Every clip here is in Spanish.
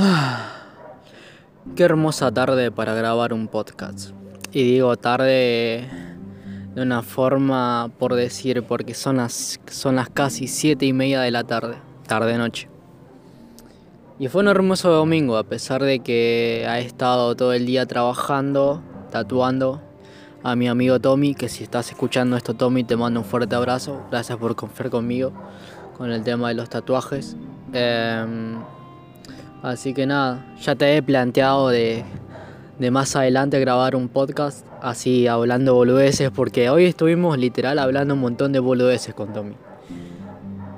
Qué hermosa tarde para grabar un podcast. Y digo tarde de una forma por decir, porque son las, son las casi siete y media de la tarde, tarde-noche. Y fue un hermoso domingo, a pesar de que ha estado todo el día trabajando, tatuando. A mi amigo Tommy, que si estás escuchando esto, Tommy, te mando un fuerte abrazo. Gracias por confiar conmigo con el tema de los tatuajes. Em, así que nada, ya te he planteado de, de más adelante grabar un podcast así hablando boludeces, porque hoy estuvimos literal hablando un montón de boludeces con Tommy.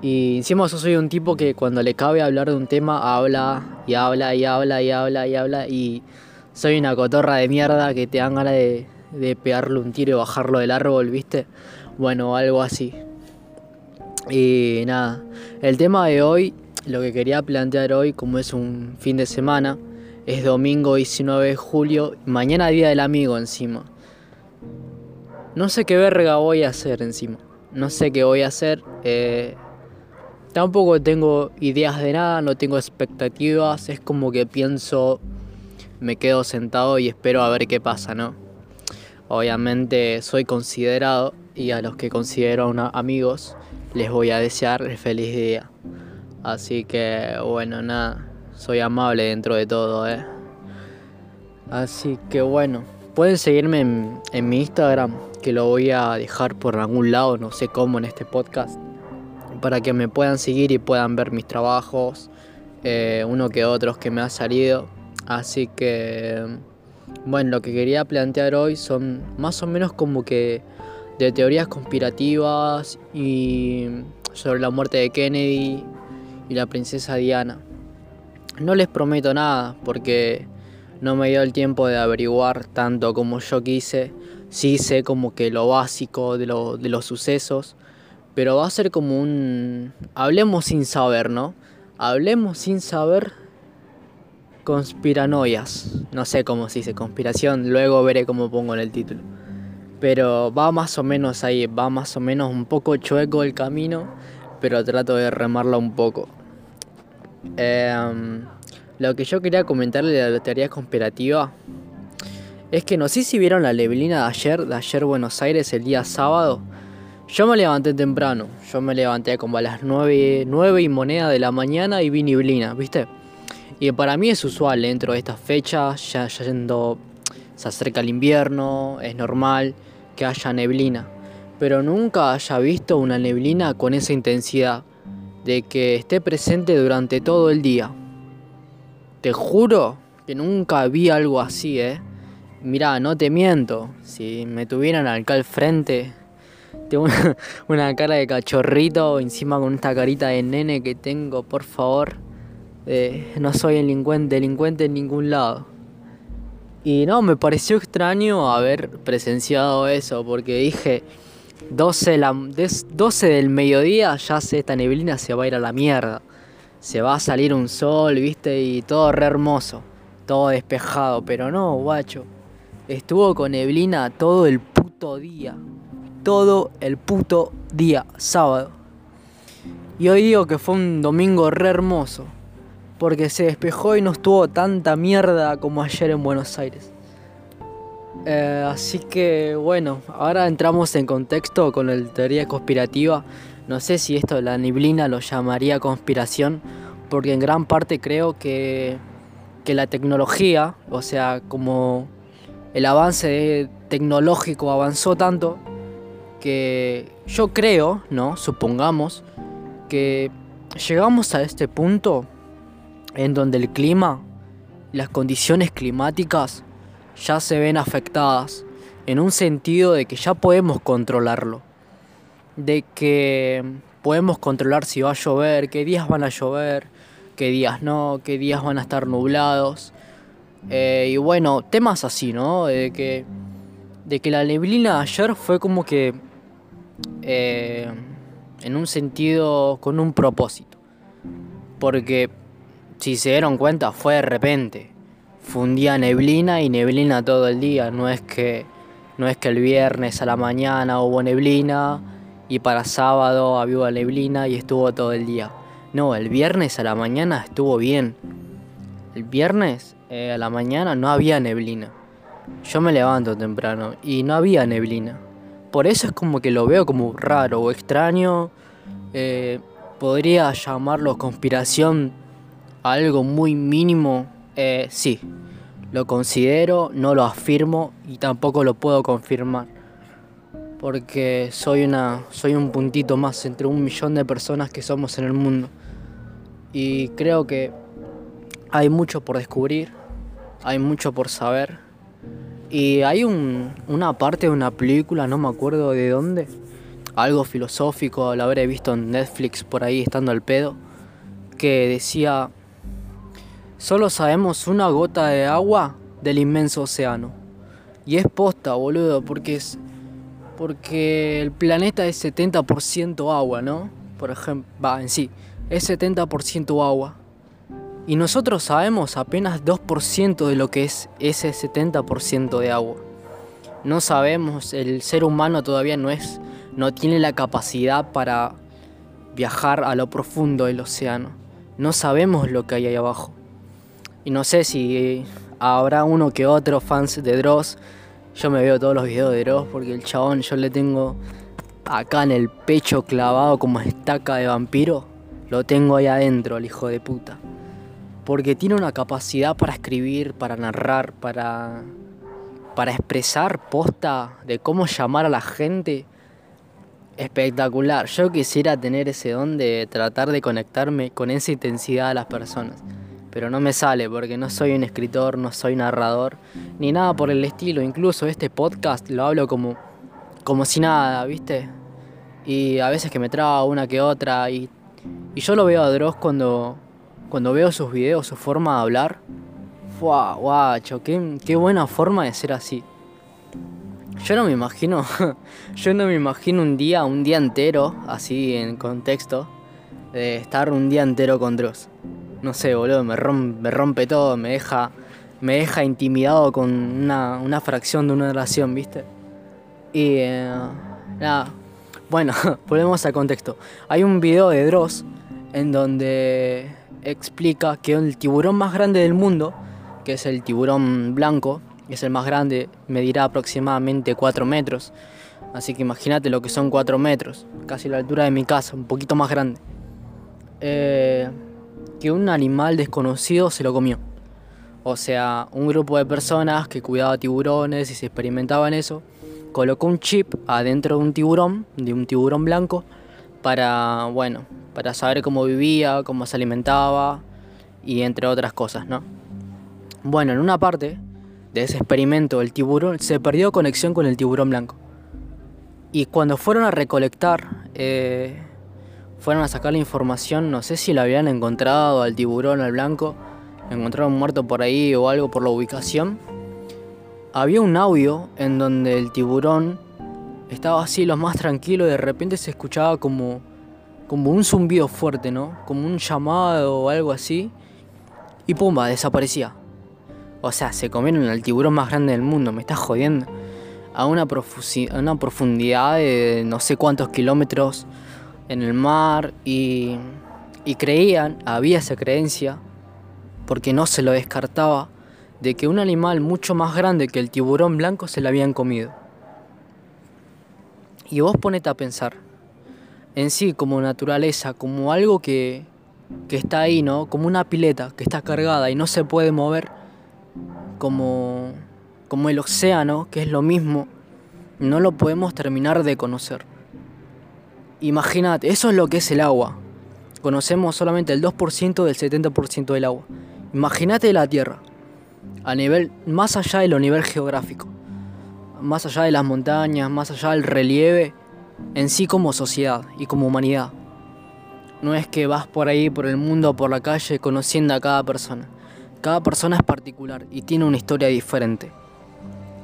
Y encima yo soy un tipo que cuando le cabe hablar de un tema habla y habla y habla y habla y habla y soy una cotorra de mierda que te dan ganas de, de pegarle un tiro y bajarlo del árbol, ¿viste? Bueno, algo así. Y nada, el tema de hoy, lo que quería plantear hoy, como es un fin de semana, es domingo 19 de julio, mañana día del amigo encima. No sé qué verga voy a hacer encima. No sé qué voy a hacer. Eh, tampoco tengo ideas de nada, no tengo expectativas. Es como que pienso, me quedo sentado y espero a ver qué pasa, ¿no? Obviamente soy considerado y a los que considero amigos les voy a desear el feliz día. Así que bueno, nada, soy amable dentro de todo, ¿eh? Así que bueno, pueden seguirme en, mi Instagram, que lo voy a dejar por algún lado, no sé cómo en este podcast, para que me puedan seguir y puedan ver mis trabajos, eh, uno que otros que me ha salido. Así que bueno, lo que quería plantear hoy son más o menos como que de teorías conspirativas y sobre la muerte de Kennedy y la princesa Diana. No les prometo nada porque no me dio el tiempo de averiguar tanto como yo quise. Sí sé como que lo básico de, de los sucesos, pero va a ser como un... Hablemos sin saber, ¿no? Hablemos sin saber conspiranoias. No sé cómo se dice conspiración, luego veré cómo pongo en el título. Pero va más o menos ahí, va más o menos un poco chueco el camino, pero trato de remarla un poco. Em, lo que yo quería comentarle de la teoría conspirativa es que no sé si vieron la neblina de ayer, de ayer Buenos Aires, el día sábado. Yo me levanté temprano, yo me levanté como a las 9, 9 y moneda de la mañana y vi neblina, ¿viste? Y para mí es usual dentro de estas fechas, ya se acerca el invierno, es normal que haya neblina. Pero nunca haya visto una neblina con esa intensidad, de que esté presente durante todo el día. Te juro que nunca vi algo así, ¿eh? Mirá, no te miento, si me tuvieran acá al frente, tengo una, cara de cachorrito encima con esta carita de nene que tengo, por favor eh, no soy delincuente, delincuente en ningún lado. Y no, me pareció extraño haber presenciado eso, porque dije, 12, la, 12 del mediodía ya se, esta neblina se va a ir a la mierda. Se va a salir un sol, viste, y todo re hermoso, todo despejado, pero no, guacho. Estuvo con neblina todo el puto día. Todo el puto día, sábado. Y hoy digo que fue un domingo re hermoso porque se despejó y no estuvo tanta mierda como ayer en Buenos Aires. Eh, así que bueno, ahora entramos en contexto con la teoría conspirativa. No sé si esto de la neblina lo llamaría conspiración, porque en gran parte creo que, que la tecnología, o sea, como el avance tecnológico avanzó tanto, que yo creo, ¿no? Supongamos que llegamos a este punto en donde el clima, las condiciones climáticas ya se ven afectadas, en un sentido de que ya podemos controlarlo, de que podemos controlar si va a llover, qué días van a llover, qué días no, qué días van a estar nublados. Eh, y bueno, temas así, ¿no? De que, de que la neblina ayer fue como que eh, en un sentido con un propósito. Porque si se dieron cuenta, fue de repente. Fue un día neblina y neblina todo el día. No es que, no es que el viernes a la mañana hubo neblina y para sábado había neblina y estuvo todo el día. No, el viernes a la mañana estuvo bien. El viernes eh, a la mañana no había neblina. Yo me levanto temprano y no había neblina. Por eso es como que lo veo como raro o extraño. Eh, podría llamarlo conspiración algo muy mínimo. Eh, sí, lo considero, no lo afirmo y tampoco lo puedo confirmar. Porque soy, una, soy un puntito más entre un millón de personas que somos en el mundo. Y creo que hay mucho por descubrir, hay mucho por saber. Y hay una parte de una película, no me acuerdo de dónde, algo filosófico, lo habré visto en Netflix por ahí estando al pedo, que decía, solo sabemos una gota de agua del inmenso océano. Y es posta, boludo, porque es porque el planeta es 70% agua, ¿no? Por ejemplo, va en sí, es 70% agua. Y nosotros sabemos apenas 2% de lo que es ese 70% de agua. No sabemos, el ser humano todavía no es no tiene la capacidad para viajar a lo profundo del océano. No sabemos lo que hay ahí abajo. Y no sé si habrá uno que otro fans de Dross. Yo me veo todos los videos de Dross porque el chabón yo le tengo acá en el pecho clavado como estaca de vampiro. Lo tengo ahí adentro, el hijo de puta porque tiene una capacidad para escribir, para narrar, para, para expresar posta de cómo llamar a la gente espectacular. Yo quisiera tener ese don de tratar de conectarme con esa intensidad a las personas, pero no me sale porque no soy un escritor, no soy narrador, ni nada por el estilo. Incluso este podcast lo hablo como, como si nada, ¿viste? Y a veces que me traba una que otra y, y yo lo veo a Dross cuando cuando veo sus videos, su forma de hablar, ¡fua, guacho! Qué, qué buena forma de ser así. Yo no me imagino, yo no me imagino un día, un día entero, así en contexto, de estar un día entero con Dross. No sé, boludo, me rompe, todo, me deja, me deja intimidado con una, una fracción de una oración, ¿viste? Y eh, nada, bueno, volvemos al contexto. Hay un video de Dross en donde explica que el tiburón más grande del mundo, que es el tiburón blanco, es el más grande, medirá aproximadamente 4 metros. Así que imagínate lo que son 4 metros, casi la altura de mi casa, un poquito más grande. Eh, que un animal desconocido se lo comió. O sea, un grupo de personas que cuidaba tiburones y se experimentaba en eso, colocó un chip adentro de un tiburón, de un tiburón blanco, para, bueno, para saber cómo vivía, cómo se alimentaba y entre otras cosas, ¿no? Bueno, en una parte de ese experimento el tiburón se perdió conexión con el tiburón blanco. Y cuando fueron a recolectar, eh, fueron a sacar la información, no sé si lo habían encontrado al tiburón, al blanco, encontraron muerto por ahí o algo por la ubicación. Había un audio en donde el tiburón estaba así lo más tranquilo y de repente se escuchaba como, como un zumbido fuerte, ¿no? Como un llamado o algo así. Y pumba, desaparecía. O sea, se comieron el tiburón más grande del mundo, me estás jodiendo. A una, a una profundidad de no sé cuántos kilómetros en el mar y, creían, había esa creencia, porque no se lo descartaba, de que un animal mucho más grande que el tiburón blanco se lo habían comido. Y vos ponete a pensar en sí como naturaleza, como algo que, que está ahí, ¿no? Como una pileta que está cargada y no se puede mover, como, como el océano, que es lo mismo, no lo podemos terminar de conocer. Imagínate, eso es lo que es el agua. Conocemos solamente el 2% del 70% del agua. Imagínate la Tierra, a nivel más allá de lo nivel geográfico más allá de las montañas, más allá del relieve, en sí como sociedad y como humanidad. No es que vas por ahí, por el mundo, por la calle, conociendo a cada persona. Cada persona es particular y tiene una historia diferente.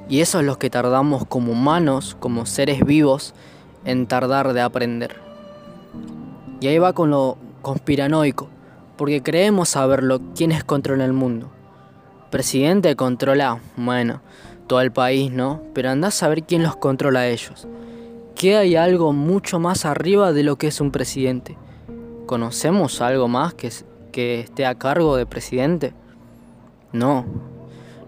Y eso es lo que tardamos como humanos, como seres vivos, en tardar de aprender. Y ahí va con lo conspiranoico, porque creemos saberlo quiénes controlan el mundo. Presidente controla, bueno, todo el país, ¿no? Pero andás a saber quién los controla a ellos. Que hay algo mucho más arriba de lo que es un presidente. ¿Conocemos algo más que, que esté a cargo de presidente? No.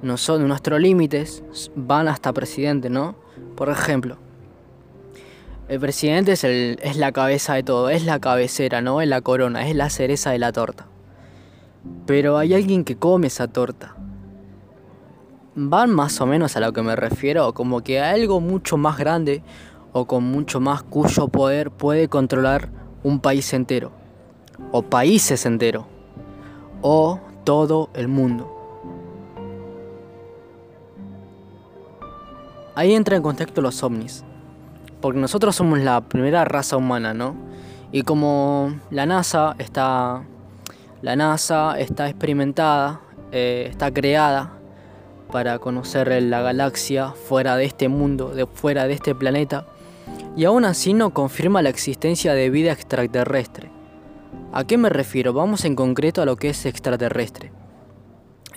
No son nuestros límites, van hasta presidente, ¿no? Por ejemplo, el presidente es, el, es la cabeza de todo, es la cabecera, ¿no? Es la corona, es la cereza de la torta. Pero hay alguien que come esa torta. Van más o menos a lo que me refiero, como que algo mucho más grande o con mucho más cuyo poder puede controlar un país entero, o países enteros, o todo el mundo. Ahí entra en contexto los ovnis, porque nosotros somos la primera raza humana, ¿no? Y como la NASA está, la NASA está experimentada, eh, está creada para conocer la galaxia fuera de este mundo, de fuera de este planeta, y aún así no confirma la existencia de vida extraterrestre. ¿A qué me refiero? Vamos en concreto a lo que es extraterrestre.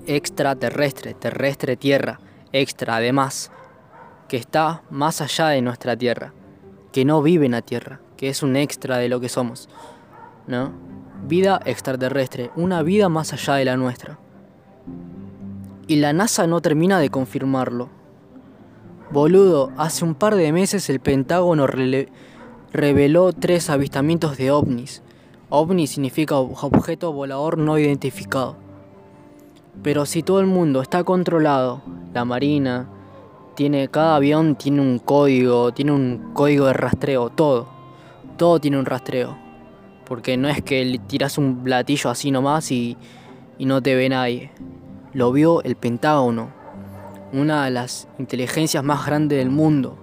Extraterrestre, terrestre, tierra, extra, además, que está más allá de nuestra tierra, que no vive en la tierra, que es un extra de lo que somos. ¿No? Vida extraterrestre, una vida más allá de la nuestra. Y la NASA no termina de confirmarlo. Boludo, hace un par de meses el Pentágono reveló tres avistamientos de ovnis. OVNI significa objeto volador no identificado. Pero si todo el mundo está controlado, la Marina, tiene, cada avión tiene un código, tiene un código de rastreo, todo. Todo tiene un rastreo. Porque no es que tiras un platillo así nomás y, y no te ve nadie. Lo vio el Pentágono una de las inteligencias más grandes del mundo.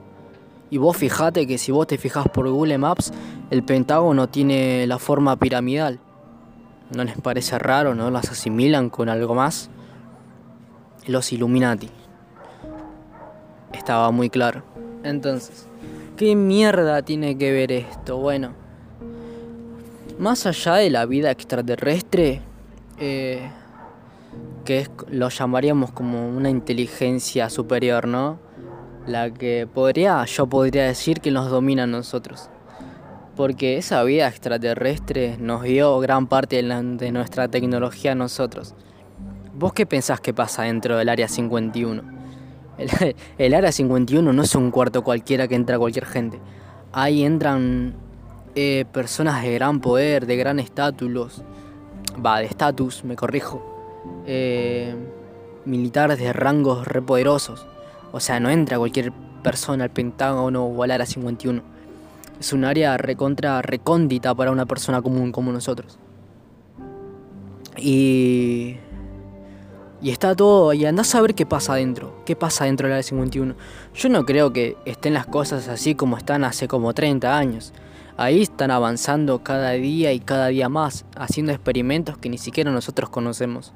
Y vos fijate que si vos te fijas por Google Maps, el Pentágono tiene la forma piramidal. ¿No les parece raro? ¿No las asimilan con algo más? Los Illuminati. Estaba muy claro. Entonces, ¿qué mierda tiene que ver esto? Bueno, más allá de la vida extraterrestre, eh, que lo llamaríamos como una inteligencia superior, ¿no? La que podría, yo podría decir que nos domina a nosotros. Porque esa vida extraterrestre nos dio gran parte de, nuestra tecnología a nosotros. ¿Vos qué pensás que pasa dentro del Área 51? El, Área 51 no es un cuarto cualquiera que entra cualquier gente. Ahí entran eh, personas de gran poder, de gran estatus. Va, de estatus, me corrijo eh, militares de rangos repoderosos. O sea, no entra cualquier persona al Pentágono o al Área 51. Es un área recontra recóndita para una persona común como nosotros. Y. Y está todo. Y andás a ver qué pasa adentro. ¿Qué pasa dentro del área 51? Yo no creo que estén las cosas así como están hace como 30 años. Ahí están avanzando cada día y cada día más, haciendo experimentos que ni siquiera nosotros conocemos.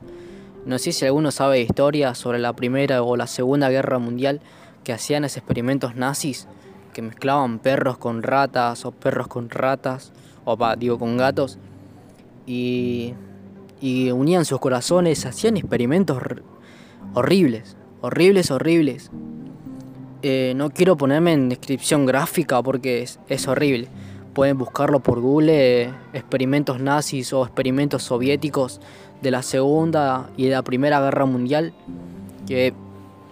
No sé si alguno sabe historia sobre la Primera o la Segunda Guerra Mundial que hacían esos experimentos nazis, que mezclaban perros con ratas o perros con ratas, o digo con gatos, y, y unían sus corazones, hacían experimentos horribles, horribles, horribles. Eh, no quiero ponerme en descripción gráfica porque es, horrible Pueden buscarlo por Google, experimentos nazis o experimentos soviéticos de la Segunda y de la Primera Guerra Mundial, que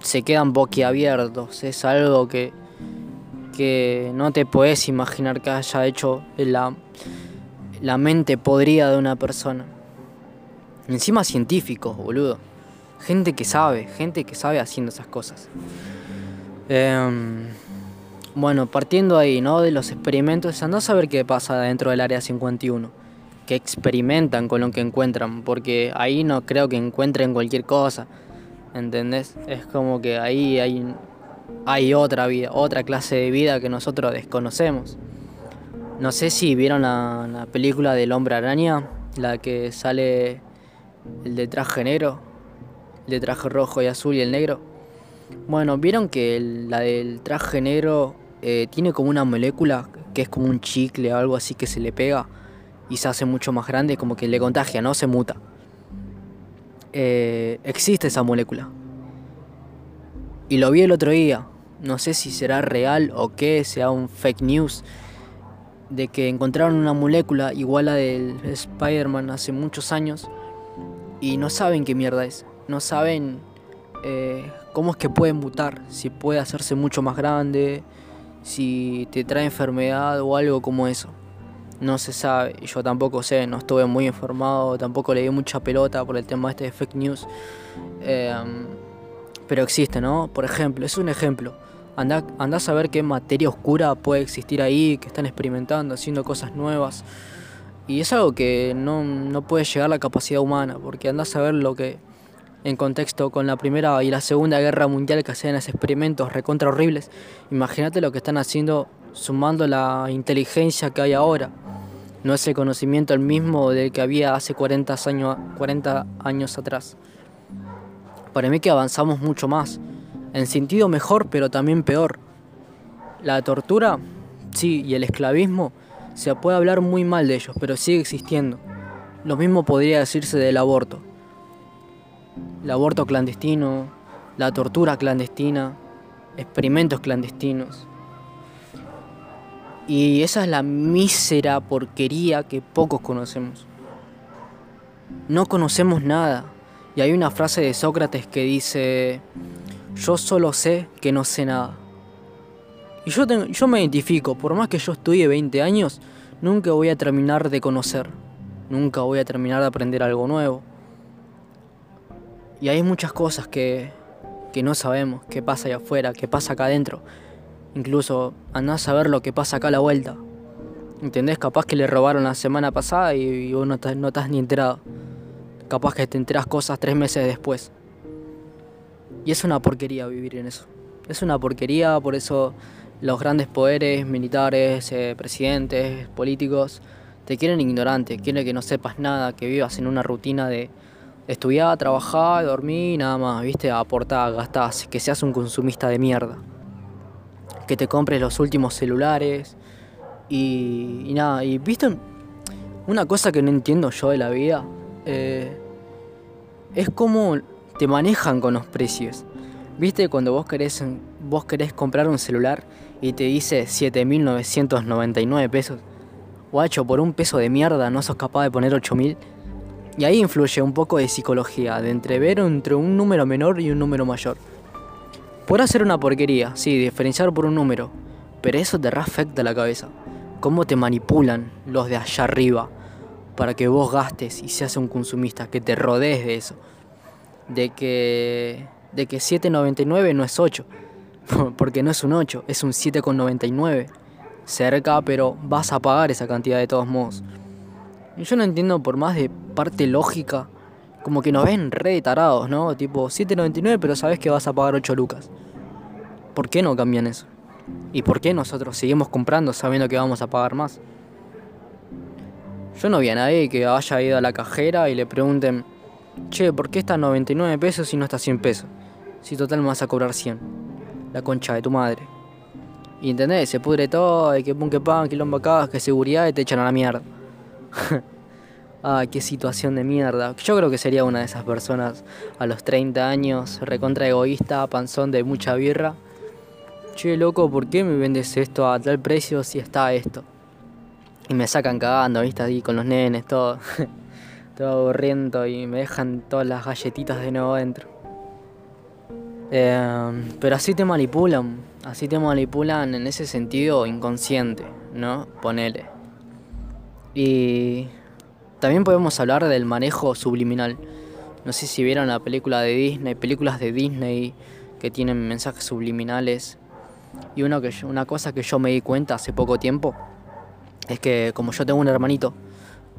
se quedan boquiabiertos. Es algo que, que no te puedes imaginar que haya hecho la, la mente podrida de una persona. Encima científicos, boludo. Gente que sabe, gente que sabe haciendo esas cosas. Eh, bueno, partiendo ahí, ¿no? De los experimentos, anda a saber qué pasa dentro del área 51. Que experimentan con lo que encuentran, porque ahí no creo que encuentren cualquier cosa. ¿Entendés? Es como que ahí hay, hay otra vida, otra clase de vida que nosotros desconocemos. No sé si vieron la, la película del hombre araña, la que sale el de traje negro, el de traje rojo y azul y el negro. Bueno, vieron que la del traje negro eh, tiene como una molécula que es como un chicle o algo así que se le pega y se hace mucho más grande, como que le contagia, no se muta. Eh, existe esa molécula. Y lo vi el otro día. No sé si será real o qué, sea un fake news. De que encontraron una molécula igual a del Spider-Man hace muchos años. Y no saben qué mierda es. no saben eh, cómo es que puede mutar, si puede hacerse mucho más grande, si te trae enfermedad o algo como eso. No se sabe, yo tampoco sé, no estuve muy informado, tampoco le di mucha pelota por el tema este de fake news. Em, pero existe, ¿no? Por ejemplo, es un ejemplo. Anda, anda a saber qué materia oscura puede existir ahí, que están experimentando, haciendo cosas nuevas. Y es algo que no, no puede llegar a la capacidad humana, porque anda a saber lo que, en contexto con la Primera y la Segunda Guerra Mundial que hacían esos experimentos recontra horribles, imagínate lo que están haciendo sumando la inteligencia que hay ahora. No es el conocimiento el mismo del que había hace 40 años, 40 años atrás. Para mí que avanzamos mucho más, en sentido mejor pero también peor. La tortura, sí, y el esclavismo, se puede hablar muy mal de ellos, pero sigue existiendo. Lo mismo podría decirse del aborto. El aborto clandestino, la tortura clandestina, experimentos clandestinos. Y esa es la mísera porquería que pocos conocemos. No conocemos nada. Y hay una frase de Sócrates que dice, yo solo sé que no sé nada. Y yo, yo me identifico, por más que yo estudie 20 años, nunca voy a terminar de conocer. Nunca voy a terminar de aprender algo nuevo. Y hay muchas cosas que, que no sabemos, qué pasa allá afuera, qué pasa acá adentro. Incluso andás a saber lo que pasa acá a la vuelta. ¿Entendés? Capaz que le robaron la semana pasada y, vos no, no estás ni enterado. Capaz que te enteras cosas tres meses después. Y es una porquería vivir en eso. Es una porquería, por eso los grandes poderes, militares, eh, presidentes, políticos, te quieren ignorante, quieren que no sepas nada, que vivas en una rutina de estudiar, trabajar, dormir y nada más, viste, aportar, gastar, que seas un consumista de mierda. Que te compres los últimos celulares y, nada, y viste, una cosa que no entiendo yo de la vida eh, es cómo te manejan con los precios. Viste, cuando vos querés, vos querés comprar un celular y te dice 7.999 pesos. Guacho, por un peso de mierda no sos capaz de poner 8.000. Y ahí influye un poco de psicología, de entrever entre un número menor y un número mayor. Podrá ser una porquería, sí, diferenciar por un número, pero eso te reafecta la cabeza. Cómo te manipulan los de allá arriba para que vos gastes y seas un consumista, que te rodees de eso. De que, de que 7.99 no es 8, porque no es un 8, es un 7,99. Cerca, pero vas a pagar esa cantidad de todos modos. Y yo no entiendo por más de parte lógica, como que nos ven re tarados, ¿no? Tipo 7.99, pero sabes que vas a pagar 8 lucas. ¿Por qué no cambian eso? ¿Y por qué nosotros seguimos comprando sabiendo que vamos a pagar más? Yo no vi a nadie que haya ido a la cajera y le pregunten, che, ¿por qué está 99 pesos y no está 100 pesos? Si total me vas a cobrar 100. La concha de tu madre. Y entendés, se pudre todo, y que pum que pan, quilombo acá, que seguridad y te echan a la mierda. ah, qué situación de mierda. Yo creo que sería una de esas personas a los 30 años, recontra egoísta, panzón de mucha birra. Che, loco, ¿por qué me vendes esto a tal precio si está esto? Y me sacan cagando, ¿viste? Ahí con los nenes, todo. todo aburriendo y me dejan todas las galletitas de nuevo dentro. Eh, pero así te manipulan, así te manipulan en ese sentido inconsciente, ¿no? Ponele. Y también podemos hablar del manejo subliminal. No sé si vieron la película de Disney, películas de Disney que tienen mensajes subliminales. Y uno que una cosa que yo me di cuenta hace poco tiempo es que como yo tengo un hermanito,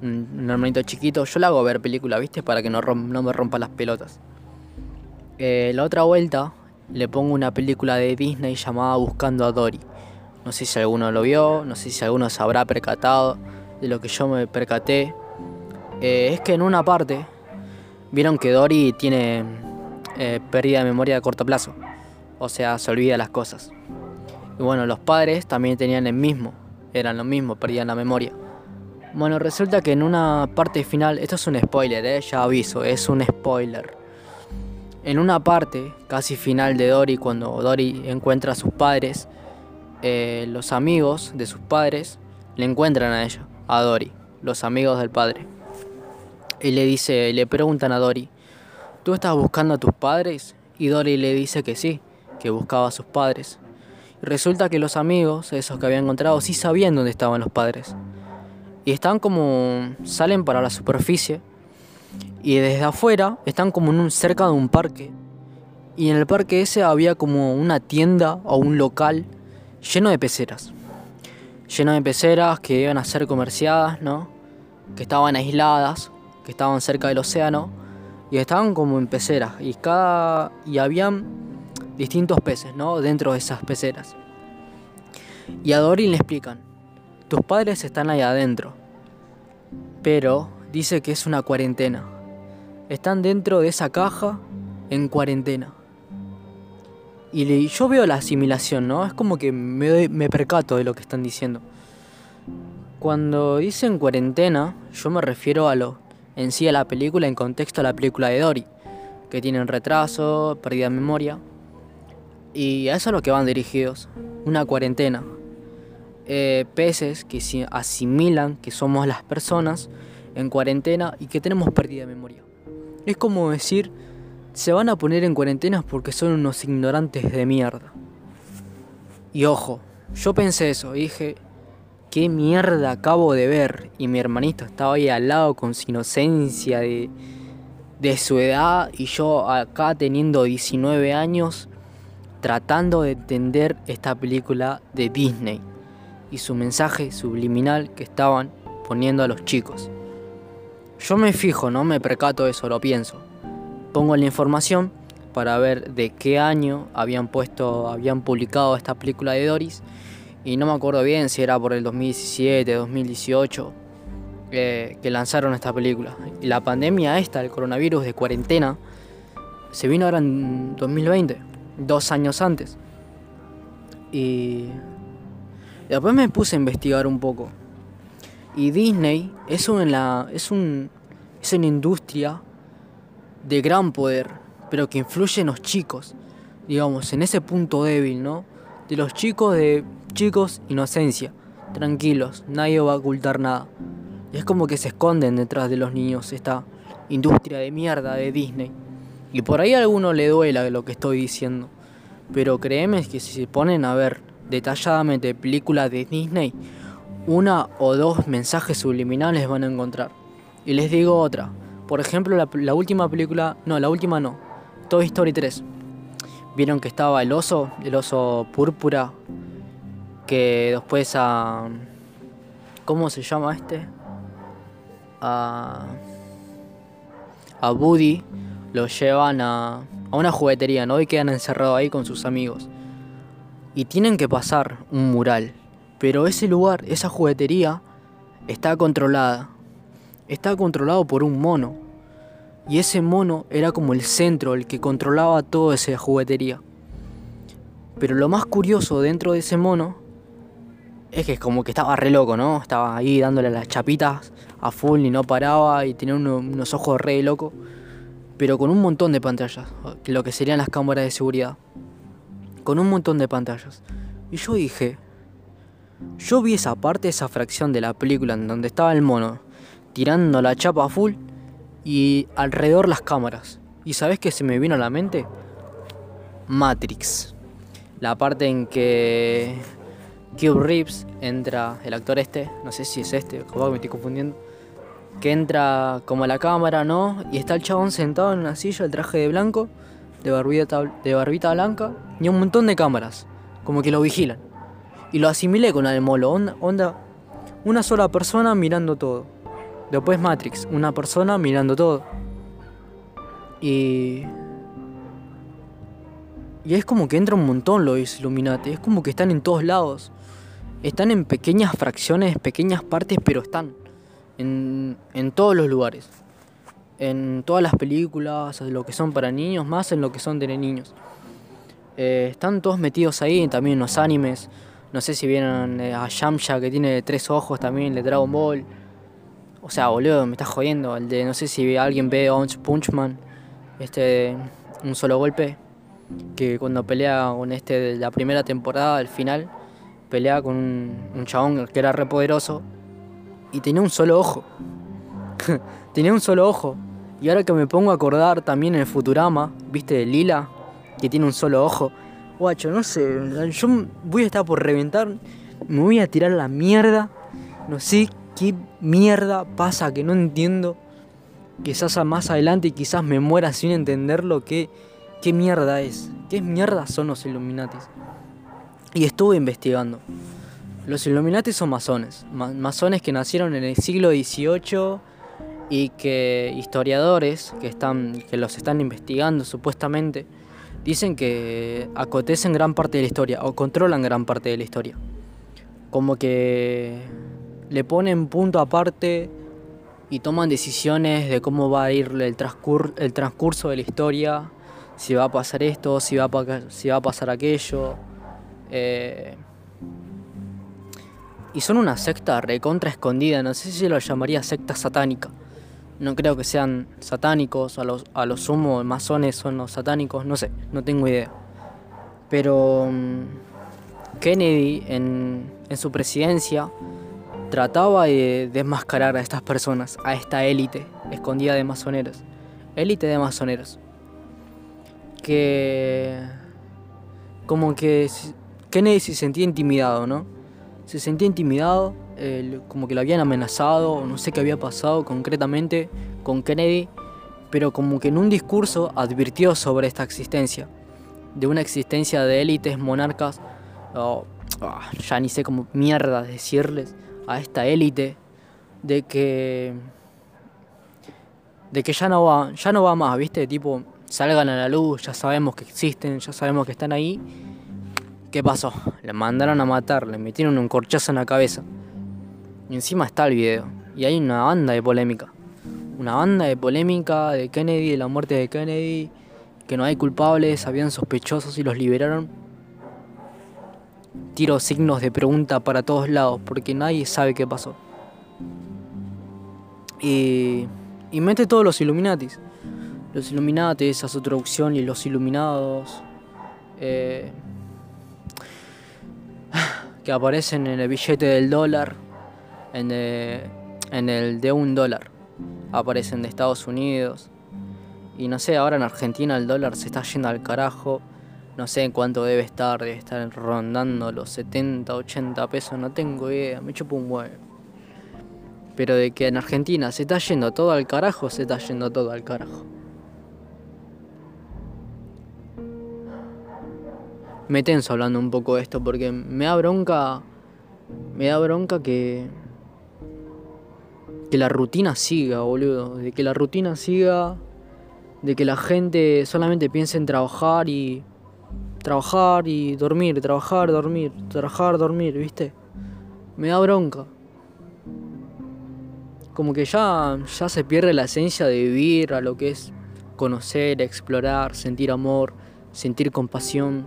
un hermanito chiquito, yo le hago ver películas, ¿viste? Para que no, no me rompa las pelotas. Eh, la otra vuelta le pongo una película de Disney llamada Buscando a Dory. No sé si alguno lo vio, no sé si alguno se habrá percatado de lo que yo me percaté, eh, es que en una parte vieron que Dory tiene eh, pérdida de memoria a corto plazo, o sea, se olvida las cosas. Y bueno, los padres también tenían el mismo, eran lo mismo, perdían la memoria. Bueno, resulta que en una parte final, esto es un spoiler, ¿eh? ya aviso, es un spoiler. En una parte casi final de Dory, cuando Dory encuentra a sus padres, eh, los amigos de sus padres le encuentran a ella a Dory, los amigos del padre. Y le dice, le preguntan a Dory, ¿tú estás buscando a tus padres? Y Dory le dice que sí, que buscaba a sus padres. Y resulta que los amigos, esos que había encontrado, sí sabían dónde estaban los padres. Y están como. salen para la superficie. Y desde afuera están como en cerca de un parque. Y en el parque ese había como una tienda o un local lleno de peceras. Lleno de peceras que iban a ser comerciadas, ¿no? Que estaban aisladas, que estaban cerca del océano. Y estaban como en peceras. Y cada. y habían distintos peces, ¿no? Dentro de esas peceras. Y a Dory le explican tus padres están ahí adentro. Pero dice que es una cuarentena. Están dentro de esa caja en cuarentena. Y yo veo la asimilación, ¿no? Es como que me, me percato de lo que están diciendo. Cuando dicen cuarentena, yo me refiero a lo en sí a la película en contexto a la película de Dory, que tienen retraso, pérdida de memoria. Y a eso es lo que van dirigidos, una cuarentena. Eh, peces que asimilan que somos las personas en cuarentena y que tenemos pérdida de memoria. Es como decir, se van a poner en cuarentena porque son unos ignorantes de mierda. Y ojo, yo pensé eso, dije, ¿qué mierda acabo de ver? Y mi hermanito estaba ahí al lado con su inocencia de, de su edad y yo acá teniendo 19 años tratando de entender esta película de Disney y su mensaje subliminal que estaban poniendo a los chicos. Yo me fijo, no me percato de eso, lo pienso. Pongo la información para ver de qué año habían puesto, habían publicado esta película de Doris y no me acuerdo bien si era por el 2017, 2018 eh, que lanzaron esta película. Y la pandemia esta, el coronavirus de cuarentena, se vino ahora en 2020, dos años antes. Y después me puse a investigar un poco. Y Disney es una, es un, es una industria de gran poder, pero que influye en los chicos, digamos, en ese punto débil, ¿no? De los chicos de chicos, inocencia, tranquilos, nadie va a ocultar nada. Y es como que se esconden detrás de los niños esta industria de mierda de Disney. Y por ahí a alguno le duela lo que estoy diciendo. Pero créeme que si se ponen a ver detalladamente películas de Disney, una o dos mensajes subliminales van a encontrar. Y les digo otra. Por ejemplo, la, última película, no, la última no, Toy Story 3. Vieron que estaba el oso, el oso púrpura, que después a... ¿Cómo se llama este? A... A Woody lo llevan a, a una juguetería, ¿no? Y quedan encerrados ahí con sus amigos y tienen que pasar un mural. Pero ese lugar, esa juguetería, está controlada. Está controlado por un mono. Y ese mono era como el centro, el que controlaba toda esa juguetería. Pero lo más curioso dentro de ese mono es que como que estaba re loco, ¿no? Estaba ahí dándole las chapitas a full y no paraba y tenía unos ojos re loco. Pero con un montón de pantallas, lo que serían las cámaras de seguridad con un montón de pantallas. Y yo dije, yo vi esa parte, esa fracción de la película en donde estaba el mono tirando la chapa full y alrededor las cámaras. ¿Y sabes qué se me vino a la mente? Matrix. La parte en que Cube Reeves entra, el actor este, no sé si es este, me estoy confundiendo, que entra como a la cámara, ¿no? Y está el chabón sentado en una silla, el traje de blanco, de barbita, de barbita blanca, y un montón de cámaras, como que lo vigilan. Y lo asimilé con molo, onda, una sola persona mirando todo. Después Matrix, una persona mirando todo. Y. Y es como que entra un montón lo Illuminati, es como que están en todos lados. Están en pequeñas fracciones, pequeñas partes, pero están en, en todos los lugares. En todas las películas, lo que son para niños, más en lo que son de niños. Eh, están todos metidos ahí, también en los animes. No sé si vieron eh, a Yamcha que tiene tres ojos también de Dragon Ball. O sea, boludo, me estás jodiendo. El de, no sé si alguien ve Punch Punchman, este, un solo golpe. Que cuando pelea con este la primera temporada, al final, pelea con un, un chabón que era re poderoso y tenía un solo ojo. tenía un solo ojo. Y ahora que me pongo a acordar también en Futurama, ¿viste? Lila, que tiene un solo ojo. Guacho, no sé, yo voy a estar por reventar, me voy a tirar la mierda. No sé qué mierda pasa que no entiendo. Quizás más adelante quizás me muera sin entenderlo. ¿Qué, qué mierda es? ¿Qué mierda son los Illuminatis? Y estuve investigando. Los Illuminati son masones, masones que nacieron en el siglo XVIII y que historiadores que, están, que los están investigando supuestamente dicen que acotecen gran parte de la historia o controlan gran parte de la historia. Como que le ponen punto aparte y toman decisiones de cómo va a ir el, el transcurso de la historia, si va a pasar esto, si va a, si va a pasar aquello. Eh, y son una secta recontra escondida, no sé si lo llamaría secta satánica. No creo que sean satánicos, a los, a los sumo masones son los satánicos, no sé, no tengo idea. Pero mm, Kennedy en, en su presidencia trataba de desmascarar a estas personas, a esta élite escondida de masoneros. Élite de masoneros. Que como que Kennedy se sentía intimidado, ¿no? se sentía intimidado, como que lo habían amenazado, no sé qué había pasado concretamente con Kennedy, pero como que en un discurso advirtió sobre esta existencia, de una existencia de élites monarcas, ah, ya ni sé cómo mierda decirles a esta élite, de que de que ya no va, ya no va más, ¿viste? Tipo, salgan a la luz, ya sabemos que existen, ya sabemos que están ahí ¿Qué pasó? Le mandaron a matar, le metieron un corchazo en la cabeza. Y encima está el video. Y hay una banda de polémica. Una banda de polémica de Kennedy, de la muerte de Kennedy. Que no hay culpables, habían sospechosos y los liberaron. Tiro signos de pregunta para todos lados porque nadie sabe qué pasó. Y, y mete todos los Illuminatis. Los Illuminatis, a su traducción y los Iluminados. Eh, que aparecen en el billete del dólar, en, el de un dólar. Aparecen de Estados Unidos. Y no sé, ahora en Argentina el dólar se está yendo al carajo. No sé en cuánto debe estar, debe estar rondando los 70, 80 pesos, no tengo idea, me chupo un huevo. Pero de que en Argentina se está yendo todo al carajo, se está yendo todo al carajo. me tenso hablando un poco de esto porque me da bronca. Me da bronca que. Que la rutina siga, boludo. De que la rutina siga. De que la gente solamente piense en trabajar y. Trabajar y dormir, trabajar, dormir, trabajar, dormir, ¿viste? Me da bronca. Como que ya, ya se pierde la esencia de vivir a lo que es conocer, explorar, sentir amor, sentir compasión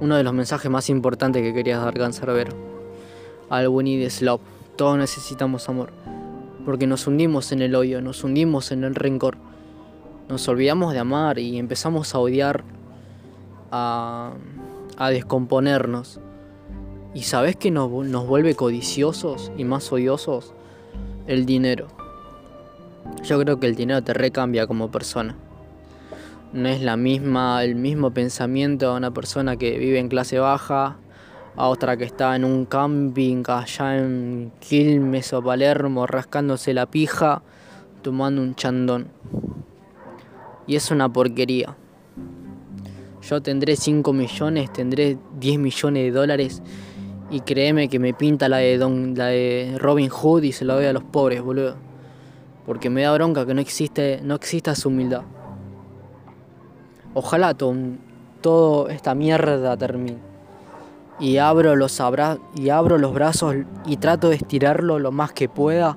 uno de los mensajes más importantes que querías dar Cancerbero. Al Winnie de Slop. Todos necesitamos amor. Porque nos hundimos en el odio, nos hundimos en el rencor. Nos olvidamos de amar y empezamos a odiar, a, descomponernos. ¿Y sabes qué nos, nos vuelve codiciosos y más odiosos? El dinero. Yo creo que el dinero te recambia como persona no es la misma, el mismo pensamiento a una persona que vive en clase baja, a otra que está en un camping allá en Quilmes o Palermo rascándose la pija, tomando un chandón. Y es una porquería. Yo tendré 5 millones, tendré 10 millones de dólares y créeme que me pinta la de, Don, la de Robin Hood y se la doy a los pobres, boludo. Porque me da bronca que no existe, no exista su humildad. Ojalá todo esta mierda termine. Y abro, los y abro los brazos y trato de estirarlo lo más que pueda,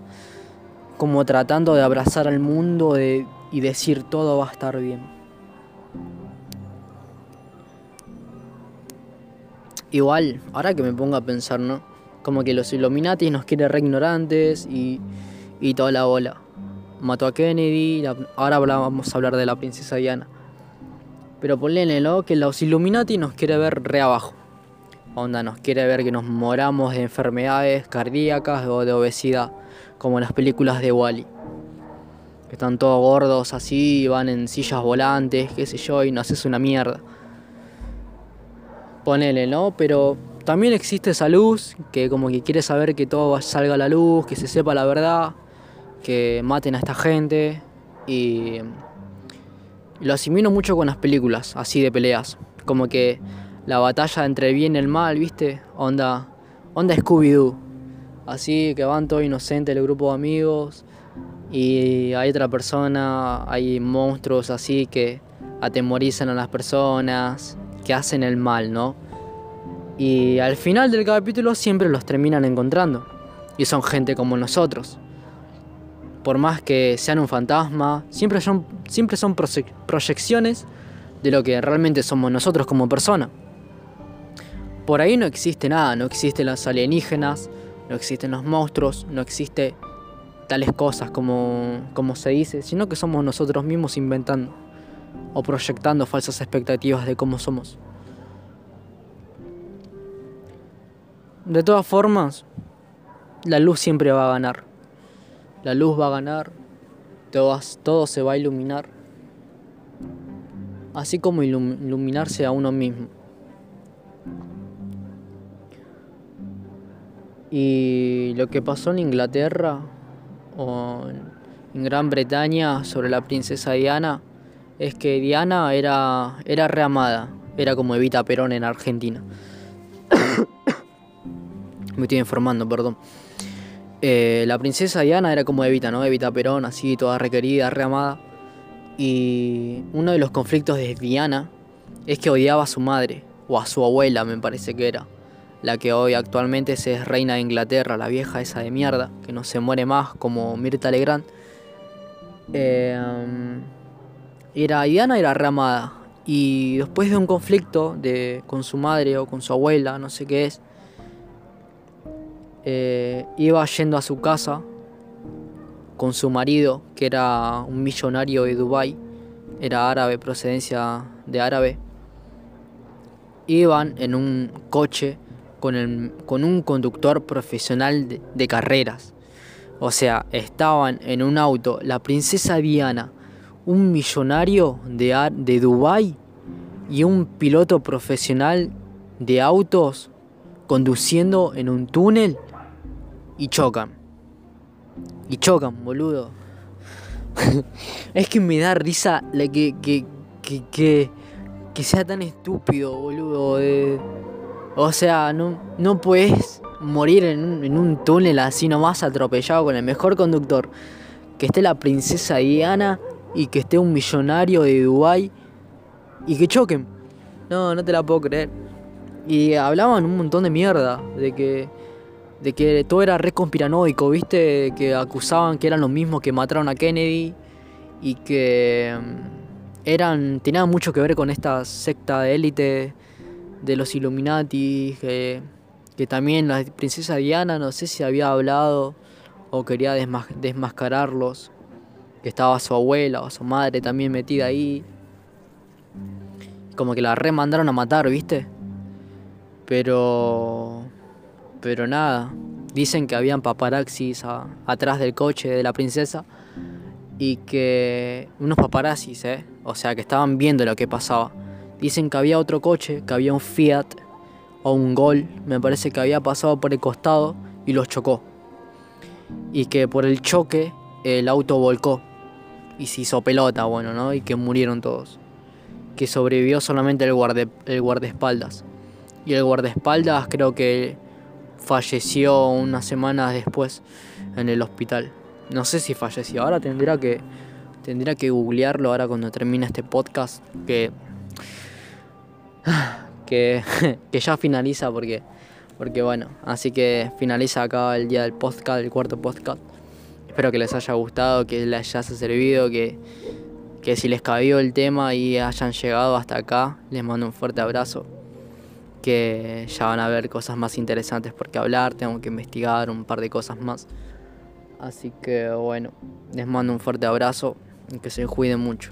como tratando de abrazar al mundo y decir todo va a estar bien. Igual, ahora que me pongo a pensar, ¿no? Como que los Illuminati nos quieren re ignorantes y, y toda la bola. Mató a Kennedy, ahora vamos a hablar de la princesa Diana. Pero ponle que los Illuminati nos quiere ver re abajo. Onda, nos quiere ver que nos moramos de enfermedades cardíacas o de obesidad, como en las películas de Wally. que están todos gordos así, van en sillas volantes, qué sé yo, y no haces una mierda. Ponele, ¿no? Pero también existe esa luz que como que quiere saber que todo salga a la luz, que se sepa la verdad, que maten a esta gente y lo asimilo mucho con las películas, así de peleas, como que la batalla entre el bien y el mal, ¿viste? Onda, onda Scooby-Doo. Así que van todo inocente el grupo de amigos y hay otra persona, hay monstruos así que atemorizan a las personas, que hacen el mal, ¿no? Y al final del capítulo siempre los terminan encontrando. Y son gente como nosotros. Por más que sean un fantasma, siempre son, siempre son proyecciones de lo que realmente somos nosotros como personas. Por ahí no existe nada, no existen los alienígenas, no existen los monstruos, no existe tales cosas como, como se dice, sino que somos nosotros mismos inventando o proyectando falsas expectativas de cómo somos. De todas formas, la luz siempre va a ganar. La luz va a ganar, todo, todo se va a iluminar, así como iluminarse a uno mismo. Y lo que pasó en Inglaterra o en Gran Bretaña sobre la princesa Diana es que Diana era, era reamada, era como Evita Perón en Argentina. Me estoy informando, perdón. Eh, la princesa Diana era como Evita, ¿no? Evita Perón, así, toda requerida, reamada. Y uno de los conflictos de Diana es que odiaba a su madre, o a su abuela, me parece que era la que hoy actualmente es reina de Inglaterra, la vieja esa de mierda, que no se muere más como Mirta Legrand. Eh, era Diana era ramada y después de un conflicto de, con su madre o con su abuela, no sé qué es, eh, iba yendo a su casa con su marido, que era un millonario de Dubai, era árabe, procedencia de árabe. Iban en un coche con, con un conductor profesional de, carreras. O sea, estaban en un auto la princesa Diana, un millonario de, de Dubái y un piloto profesional de autos conduciendo en un túnel y chocan. Y chocan, boludo. es que me da risa que, que, que, que, sea tan estúpido, boludo. O sea, no, no puedes morir en un, en un túnel así nomás atropellado con el mejor conductor. Que esté la princesa Diana y que esté un millonario de Dubai y que choquen. No, no te la puedo creer. Y hablaban un montón de mierda de que de que todo era re conspiranoico, ¿viste? Que acusaban que eran los mismos que mataron a Kennedy y que mm, eran tenían mucho que ver con esta secta de élite de los Illuminati, que, también la princesa Diana, no sé si había hablado o quería desmascararlos, que estaba su abuela o su madre también metida ahí. Como que la remandaron a matar, ¿viste? Pero... Pero nada. Dicen que habían paparaxis atrás del coche de la princesa y que unos paparazzis, ¿eh? O sea, que estaban viendo lo que pasaba. Dicen que había otro coche, que había un Fiat o un Gol, me parece que había pasado por el costado y los chocó. Y que por el choque el auto volcó y se hizo pelota, bueno, ¿no? Y que murieron todos. Que sobrevivió solamente el, guarde, el guardaespaldas. Y el guardaespaldas creo que falleció unas semanas después en el hospital. No sé si falleció. Ahora tendría que tendría que googlearlo ahora cuando termine este podcast que que, que ya finaliza porque, porque bueno, así que finaliza acá el día del podcast, el cuarto podcast. Espero que les haya gustado, que les haya servido, que, que si les cabió el tema y hayan llegado hasta acá, les mando un fuerte abrazo. Que ya van a ver cosas más interesantes por qué hablar, tengo que investigar un par de cosas más. Así que bueno, les mando un fuerte abrazo y que se cuiden mucho.